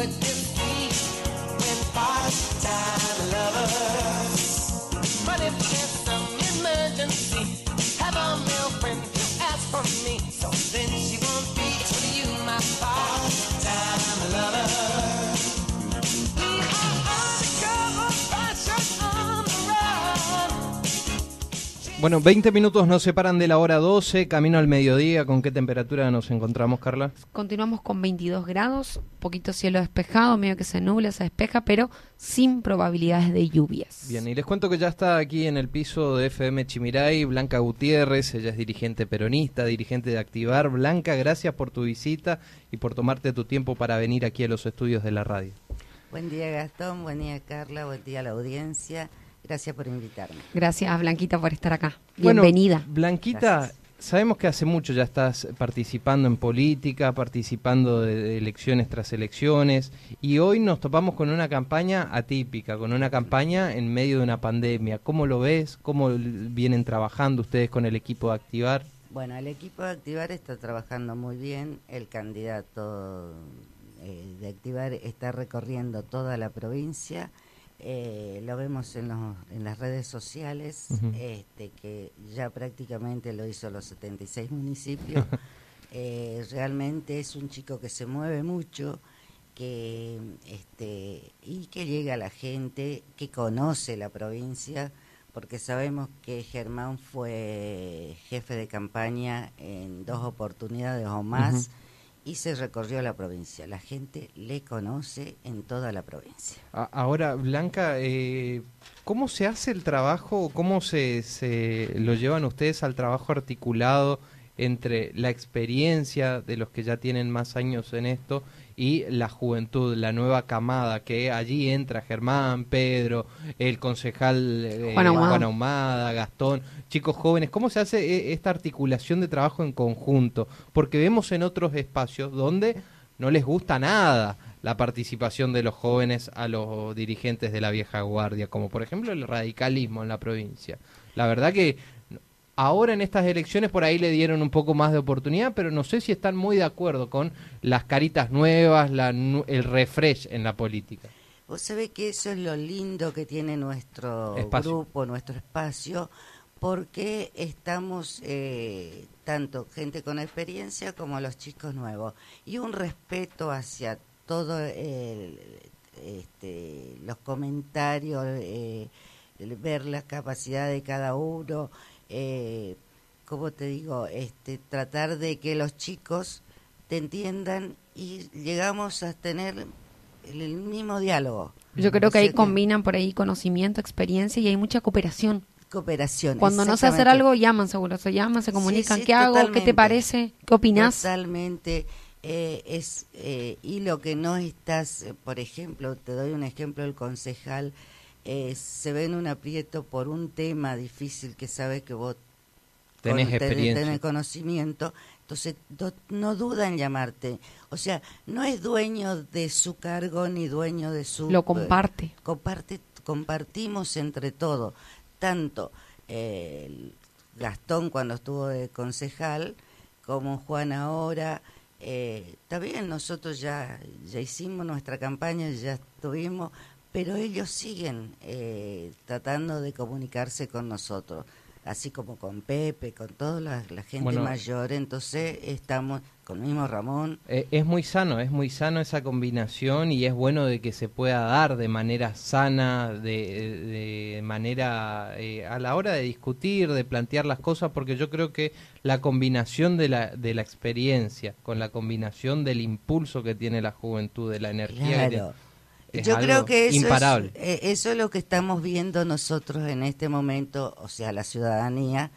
it's it. Bueno, 20 minutos nos separan de la hora 12, camino al mediodía. ¿Con qué temperatura nos encontramos, Carla? Continuamos con 22 grados, poquito cielo despejado, medio que se nubla, se despeja, pero sin probabilidades de lluvias. Bien, y les cuento que ya está aquí en el piso de FM Chimiray Blanca Gutiérrez, ella es dirigente peronista, dirigente de Activar. Blanca, gracias por tu visita y por tomarte tu tiempo para venir aquí a los estudios de la radio. Buen día Gastón, buen día Carla, buen día a la audiencia. Gracias por invitarme. Gracias, Blanquita, por estar acá. Bueno, Bienvenida. Blanquita, Gracias. sabemos que hace mucho ya estás participando en política, participando de, elecciones tras elecciones, y hoy nos topamos con una campaña atípica, con una campaña en medio de una pandemia. ¿Cómo lo ves? ¿Cómo vienen trabajando ustedes con el equipo de Activar? Bueno, el equipo de Activar está trabajando muy bien. El candidato eh, de Activar está recorriendo toda la provincia. Eh, lo vemos en, los- en las redes sociales, este, que ya prácticamente lo hizo los 76 municipios. Eh, realmente es un chico que se mueve mucho, que este y que llega a la gente, que conoce la provincia, porque sabemos que Germán fue jefe de campaña en dos oportunidades o más. Y se recorrió la provincia. La gente le conoce en toda la provincia. Ahora, Blanca, eh, ¿cómo se hace el trabajo? ¿Cómo se, se lo llevan ustedes al trabajo articulado entre la experiencia de los que ya tienen más años en esto y la juventud, la nueva camada, que allí entra Germán, Pedro, el concejal eh, Juan Ahumada. Juan Ahumada, Gastón, chicos jóvenes? ¿Cómo se hace eh, esta articulación de trabajo en conjunto? Porque vemos en otros espacios donde no les gusta nada la participación de los jóvenes a los dirigentes de la vieja guardia, como por ejemplo el radicalismo en la provincia. La verdad que ahora en estas elecciones por ahí le dieron un poco más de oportunidad, pero no sé si están muy de acuerdo con las caritas nuevas, la el refresh en la política. Vos sabés que eso es lo lindo que tiene nuestro Espacio. grupo, nuestro espacio, porque estamos eh, tanto gente con experiencia como los chicos nuevos y un respeto hacia todo el, este, los comentarios, eh, el ver la capacidad de cada uno, eh, como te digo, este, tratar de que los chicos te entiendan y llegamos a tener el, mismo diálogo. Yo creo que ahí sea combinan por ahí conocimiento, experiencia y hay mucha cooperación. cooperación. Cuando no sé hacer algo, llaman seguro, se llaman, se comunican. sí, ¿Qué hago? ¿Qué te parece? ¿Qué opinás? Totalmente. eh, es eh, y lo que no estás, eh, por ejemplo, te doy un ejemplo, el concejal eh, se ve en un aprieto por un tema difícil que sabe que vos Tenés con- experiencia. tenés conocimiento, entonces do- no duda en llamarte. O sea, no es dueño de su cargo ni dueño de su... Lo comparte. comparte, compartimos entre todos, tanto eh, Gastón cuando estuvo de concejal, como Juan ahora. Eh, está bien, nosotros ya, ya hicimos nuestra campaña, ya estuvimos, pero ellos siguen eh, tratando de comunicarse con nosotros, así como con Pepe, con toda la, la gente Bueno. mayor, entonces estamos con mismo Ramón. Eh, es muy sano, es muy sano esa combinación y es bueno de que se pueda dar de manera sana, de, de manera eh, a la hora de discutir, de plantear las cosas, porque yo creo que la combinación de la, de la experiencia con la combinación del impulso que tiene la juventud, de la energía, que Claro. Es Yo creo que eso imparable. Es, eh, eso es lo que estamos viendo nosotros en este momento, o sea, la ciudadanía,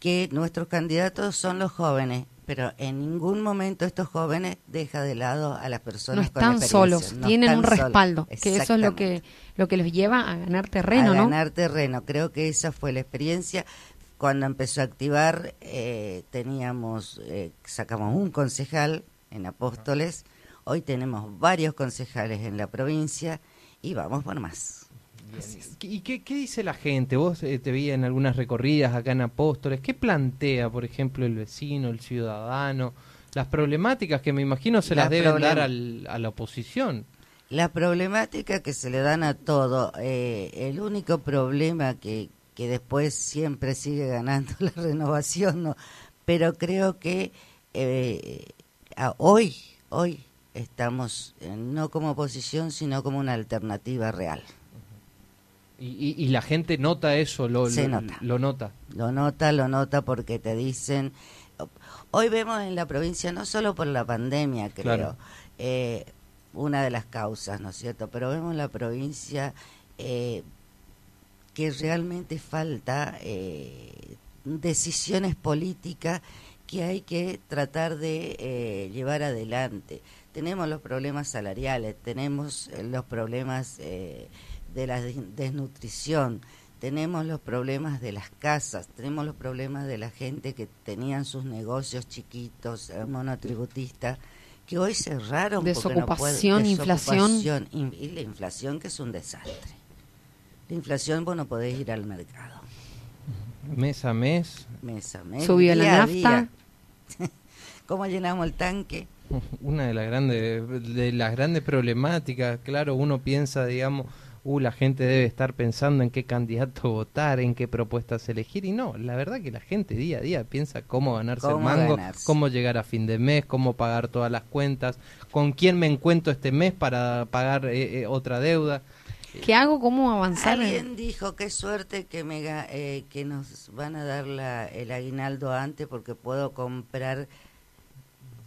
que nuestros candidatos son los jóvenes, pero en ningún momento estos jóvenes deja de lado a las No personas con están experiencia. solos, No tienen están un solos. respaldo, que eso es lo que, lo que los lleva a ganar terreno, a ¿no? ganar terreno. Creo que esa fue la experiencia. Cuando empezó a activar, eh, teníamos, eh, sacamos un concejal en Apóstoles, hoy tenemos varios concejales en la provincia y vamos por más. ¿Y qué, qué dice la gente? Vos eh, te vi en algunas recorridas acá en Apóstoles. ¿Qué plantea, por ejemplo, el vecino, el ciudadano? Las problemáticas que me imagino se las, Las deben dar al- a la oposición. La problemática que se le dan a todo, eh, el único problema que, que después siempre sigue ganando la renovación, ¿no? pero creo que eh, a- hoy, hoy estamos eh, no como oposición, sino como una alternativa real. Y, y- y la gente nota eso, lo, Se lo- nota. lo nota. Lo nota, lo nota porque te dicen... Hoy vemos en la provincia, no solo por la pandemia, creo, Claro. eh, una de las causas, ¿no es cierto? Pero vemos en la provincia eh, que realmente falta eh, decisiones políticas que hay que tratar de eh, llevar adelante. Tenemos los problemas salariales, tenemos eh, los problemas eh, de la des- desnutrición, tenemos los problemas de las casas, tenemos los problemas de la gente que tenían sus negocios chiquitos, eh, monotributistas, que hoy cerraron. porque no pueden- Desocupación, inflación. desocupación, in- y la inflación que es un desastre. La inflación vos no podés ir al mercado. Mes a mes, Mes a mes, Subió la día nafta. ¿Cómo llenamos el tanque? una de las grandes, de las grandes problemáticas. Claro, uno piensa, digamos, uh, la gente debe estar pensando en qué candidato votar, en qué propuestas elegir. Y no, la verdad que la gente día a día piensa cómo ganarse el mango, ganarse. cómo llegar a fin de mes, cómo pagar todas las cuentas, con quién me encuentro este mes para pagar eh, eh, otra deuda. ¿Qué hago? ¿Cómo avanzar? Alguien dijo qué suerte que me eh, que nos van a dar la, el aguinaldo antes porque puedo comprar.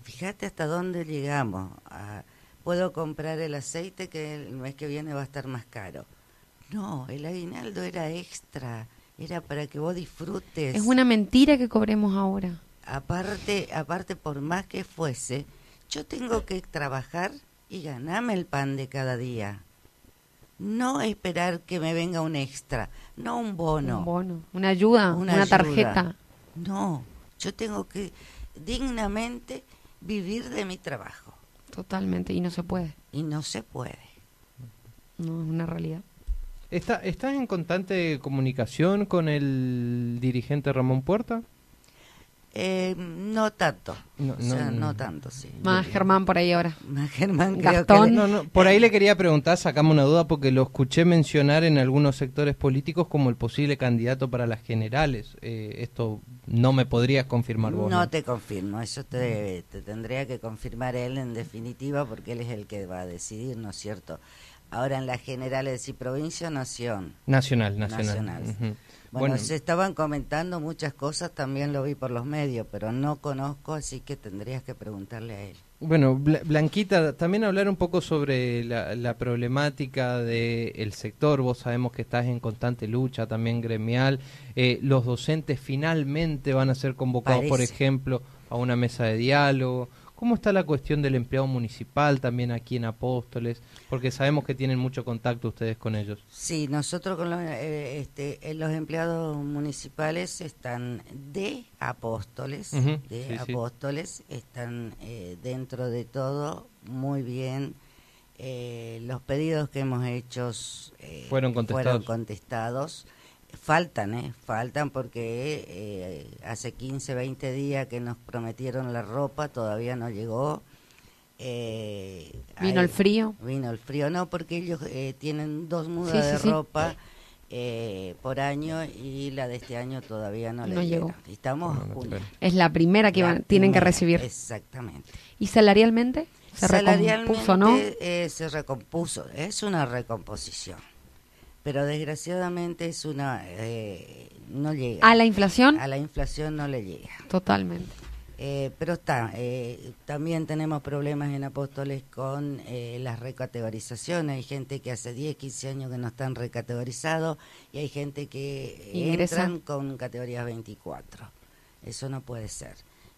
Fíjate hasta dónde llegamos. Ah, puedo comprar el aceite que el mes que viene va a estar más caro. No, el aguinaldo era extra, era para que vos disfrutes. Es una mentira que cobremos ahora. aparte, aparte por más que fuese, yo tengo que trabajar y ganarme el pan de cada día. No esperar que me venga un extra, no un bono, Un bono, una ayuda, una, ayuda. tarjeta. No, yo tengo que dignamente vivir de mi trabajo Totalmente, y no se puede. y no se puede. No es una realidad. ¿Está, ¿Estás en constante comunicación con el dirigente Ramón Puerta? Eh, no tanto, No, o sea, no, no, no. tanto, sí. Más Germán por ahí ahora. Más Germán creo Gastón. que le- No, no, por ahí le quería preguntar, sacame una duda, porque lo escuché mencionar en algunos sectores políticos como el posible candidato para las generales. Eh, esto no me podrías confirmar vos. No te confirmo, eso te, te tendría que confirmar él en definitiva porque él es el que va a decidir, ¿no es cierto? Ahora en las generales, decir provincia o nación. Nacional, nacional. Nacional. Bueno, Bueno, se estaban comentando muchas cosas, también lo vi por los medios, pero no conozco, así que tendrías que preguntarle a él. Bueno, Bla- Blanquita, también hablar un poco sobre la, la problemática del sector. Vos sabemos que estás en constante lucha, también gremial. Eh, los docentes finalmente van a ser convocados, por ejemplo, a una mesa de diálogo. ¿Cómo está la cuestión del empleado municipal también aquí en Apóstoles? Porque sabemos que tienen mucho contacto ustedes con ellos. Sí, nosotros con los, eh, este, eh, los empleados municipales están de apóstoles, de sí, sí. apóstoles, están eh, dentro de todo muy bien. Eh, los pedidos que hemos hecho eh, Fueron contestados. contestados. Faltan, ¿eh? Faltan porque eh, hace 15, 20 días que nos prometieron la ropa, todavía no llegó. Eh, Vino hay- el frío. Vino el frío, no, porque ellos eh, tienen dos mudas Sí, de sí. ropa eh, por año y la de este año todavía no, le No llegó. dieron. Estamos No, no. Es la primera que La van- tienen que recibir. Exactamente. ¿Y salarialmente? ¿Se Salarialmente recompuso, no? eh, se recompuso. Es una recomposición. Pero desgraciadamente es una... eh, no llega. ¿A la inflación? A la inflación no le llega. Totalmente. Eh, pero está, eh, también tenemos problemas en Apóstoles con eh, las recategorizaciones. Hay gente que hace 10, 15 años que no están recategorizados y hay gente que Ingresa. entran con categorías 24. Eso no puede ser.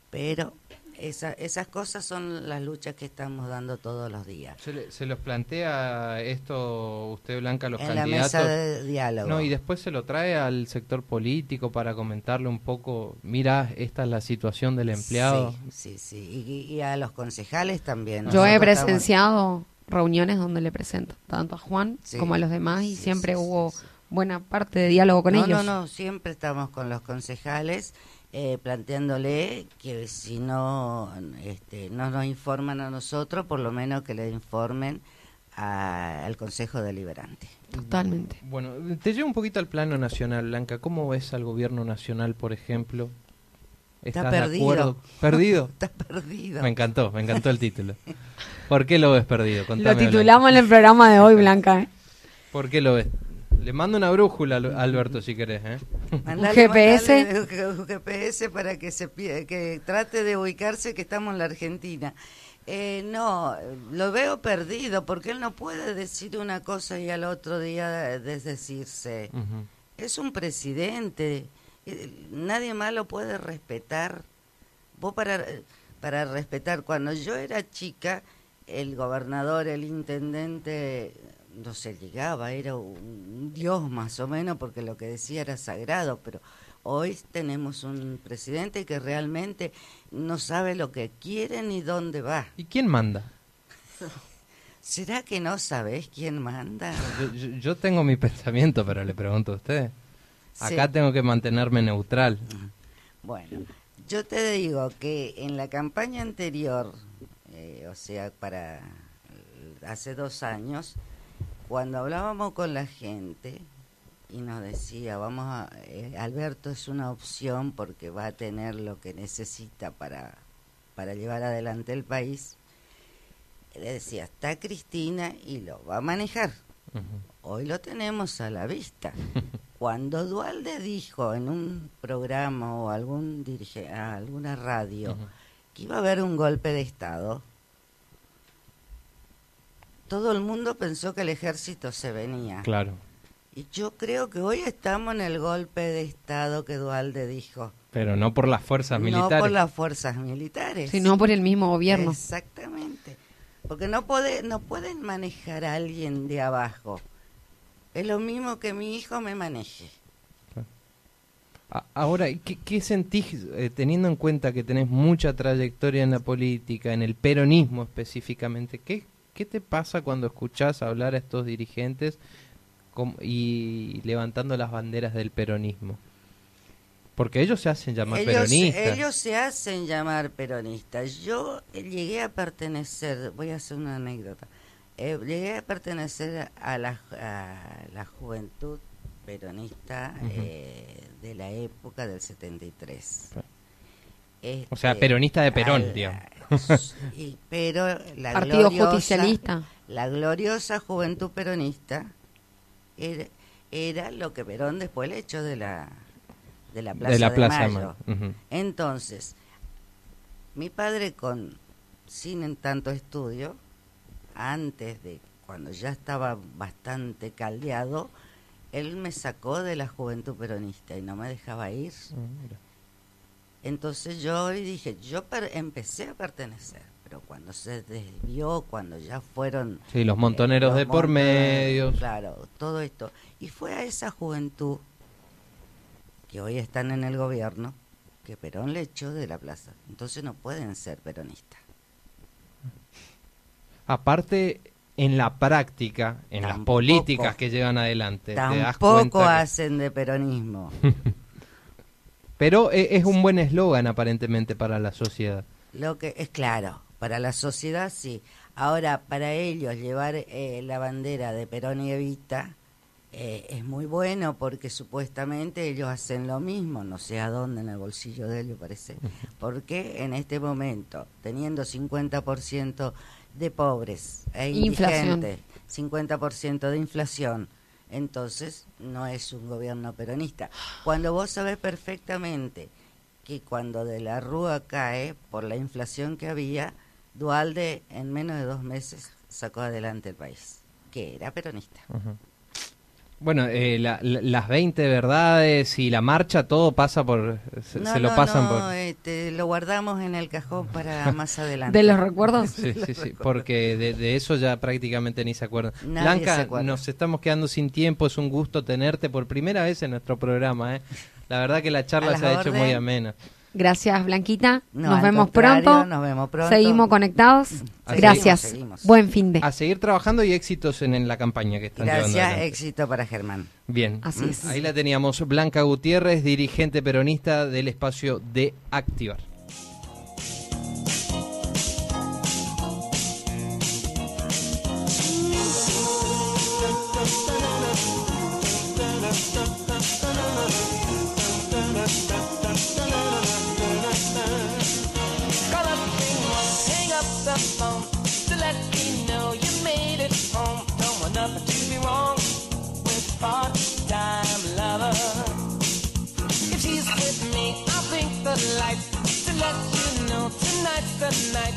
Pero esa, esas cosas son las luchas que estamos dando todos los días. ¿Se, le- se los plantea esto usted, Blanca, a los en la candidatos? mesa de diálogo. No, y después se lo trae al sector político para comentarle un poco, mira, esta es la situación del empleado. Sí, sí, sí. Y, y a los concejales también. Yo he Nosotros estamos- presenciado reuniones donde le presento tanto a Juan Sí. como a los demás y Sí, siempre sí, sí, hubo sí. buena parte de diálogo con no, ellos. No, no, siempre estamos con los concejales eh, planteándole que si no, este, no nos informan a nosotros, por lo menos que le informen a- al Consejo Deliberante. Totalmente. Bueno, te llevo un poquito al plano nacional, Blanca. ¿Cómo ves al gobierno nacional, por ejemplo? Está ¿Estás de perdido. acuerdo? ¿Perdido? Está perdido. Me encantó, me encantó el título. ¿Por qué lo ves perdido? Lo titulamos en el programa de hoy, Blanca. ¿eh? Blanca. ¿Por qué lo ves? Le mando una brújula, Al- Alberto, si querés. ¿eh? Mandale- GPS. mandale un GPS para que se que trate de ubicarse que estamos en la Argentina. Eh, no, lo veo perdido porque él no puede decir una cosa y al otro día desdecirse. Es un presidente, eh, nadie más lo puede respetar. Vos para, para respetar, cuando yo era chica, el gobernador, el intendente, no se llegaba, era un dios más o menos, porque lo que decía era sagrado, pero hoy tenemos un presidente que realmente no sabe lo que quiere ni dónde va. ¿Y quién manda? ¿Será que no sabés quién manda? Yo, yo- yo tengo mi pensamiento, pero le pregunto a usted. Sí. Acá tengo que mantenerme neutral. Bueno, yo te digo que en la campaña anterior, eh, o sea, para hace dos años, cuando hablábamos con la gente y nos decía, vamos a, eh, Alberto es una opción porque va a tener lo que necesita para, para llevar adelante el país, le decía, está Cristina y lo va a manejar. Hoy lo tenemos a la vista. Cuando Dualde dijo en un programa o algún dirige, a alguna radio que iba a haber un golpe de Estado, todo el mundo pensó que el ejército se venía. Claro. Y yo creo que hoy estamos en el golpe de Estado que Dualde dijo. Pero no por las fuerzas militares. No por las fuerzas militares. Sino por el mismo gobierno. Exactamente. Porque no, puede, no pueden manejar a alguien de abajo. Es lo mismo que mi hijo me maneje. A- Ahora, ¿qué, qué sentís eh, teniendo en cuenta que tenés mucha trayectoria en la política, en el peronismo específicamente? ¿Qué, qué te pasa cuando escuchás hablar a estos dirigentes y levantando las banderas del peronismo? Porque ellos se hacen llamar ellos, peronistas. ellos se hacen llamar peronistas. Yo eh, llegué a pertenecer, voy a hacer una anécdota, Eh, llegué a pertenecer a la, a la juventud peronista eh, de la época del 73. O sea, Este, peronista de Perón, al- digamos. y- pero la Partido gloriosa- justicialista. La gloriosa juventud peronista era, era lo que Perón después le echó de la, de la Plaza de la de Plaza de Mayo. Entonces, mi padre con sin en tanto estudio, antes de cuando ya estaba bastante caldeado, él me sacó de la juventud peronista y no me dejaba ir. Ah. Entonces yo hoy dije, yo per- empecé a pertenecer, pero cuando se desvió, cuando ya fueron... Sí, los montoneros eh, de los por montoneros, medio. Claro, todo esto. Y fue a esa juventud que hoy están en el gobierno que Perón le echó de la plaza. Entonces no pueden ser peronistas. Aparte, en la práctica, en las políticas que llevan adelante, te das Tampoco que- hacen de peronismo. Pero e- es un buen eslogan aparentemente para la sociedad. Lo que es claro, para la sociedad sí. Ahora, para ellos llevar eh, la bandera de Perón y Evita eh, es muy bueno porque supuestamente ellos hacen lo mismo, no sé a dónde en el bolsillo de ellos parece, porque en este momento, teniendo 50% de pobres e Inflación. indigentes, 50% de inflación, entonces no es un gobierno peronista. Cuando vos sabés perfectamente que cuando de la Rúa cae por la inflación que había, Dualde en menos de dos meses sacó adelante el país, que era peronista. Bueno, eh, la- la- las 20 verdades y la marcha, todo pasa por... Se, No, se lo no, pasan no, por... este, lo guardamos en el cajón para más adelante. ¿De los recuerdos? Sí, sí, sí, porque de, de eso ya prácticamente ni se acuerdan. Nadie Blanca, se acuerda. nos estamos quedando sin tiempo, es un gusto tenerte por primera vez en nuestro programa. ¿eh? La verdad que la charla A se ha hecho muy amena. Gracias, Blanquita. No, nos vemos pronto. nos vemos pronto. Seguimos conectados. Gracias. seguimos. Buen fin de. A seguir trabajando y éxitos en, en la campaña que están llevando Gracias, éxito para Germán. Bien, Así es. ahí la teníamos. Blanca Gutiérrez, dirigente peronista del espacio de Activar. The night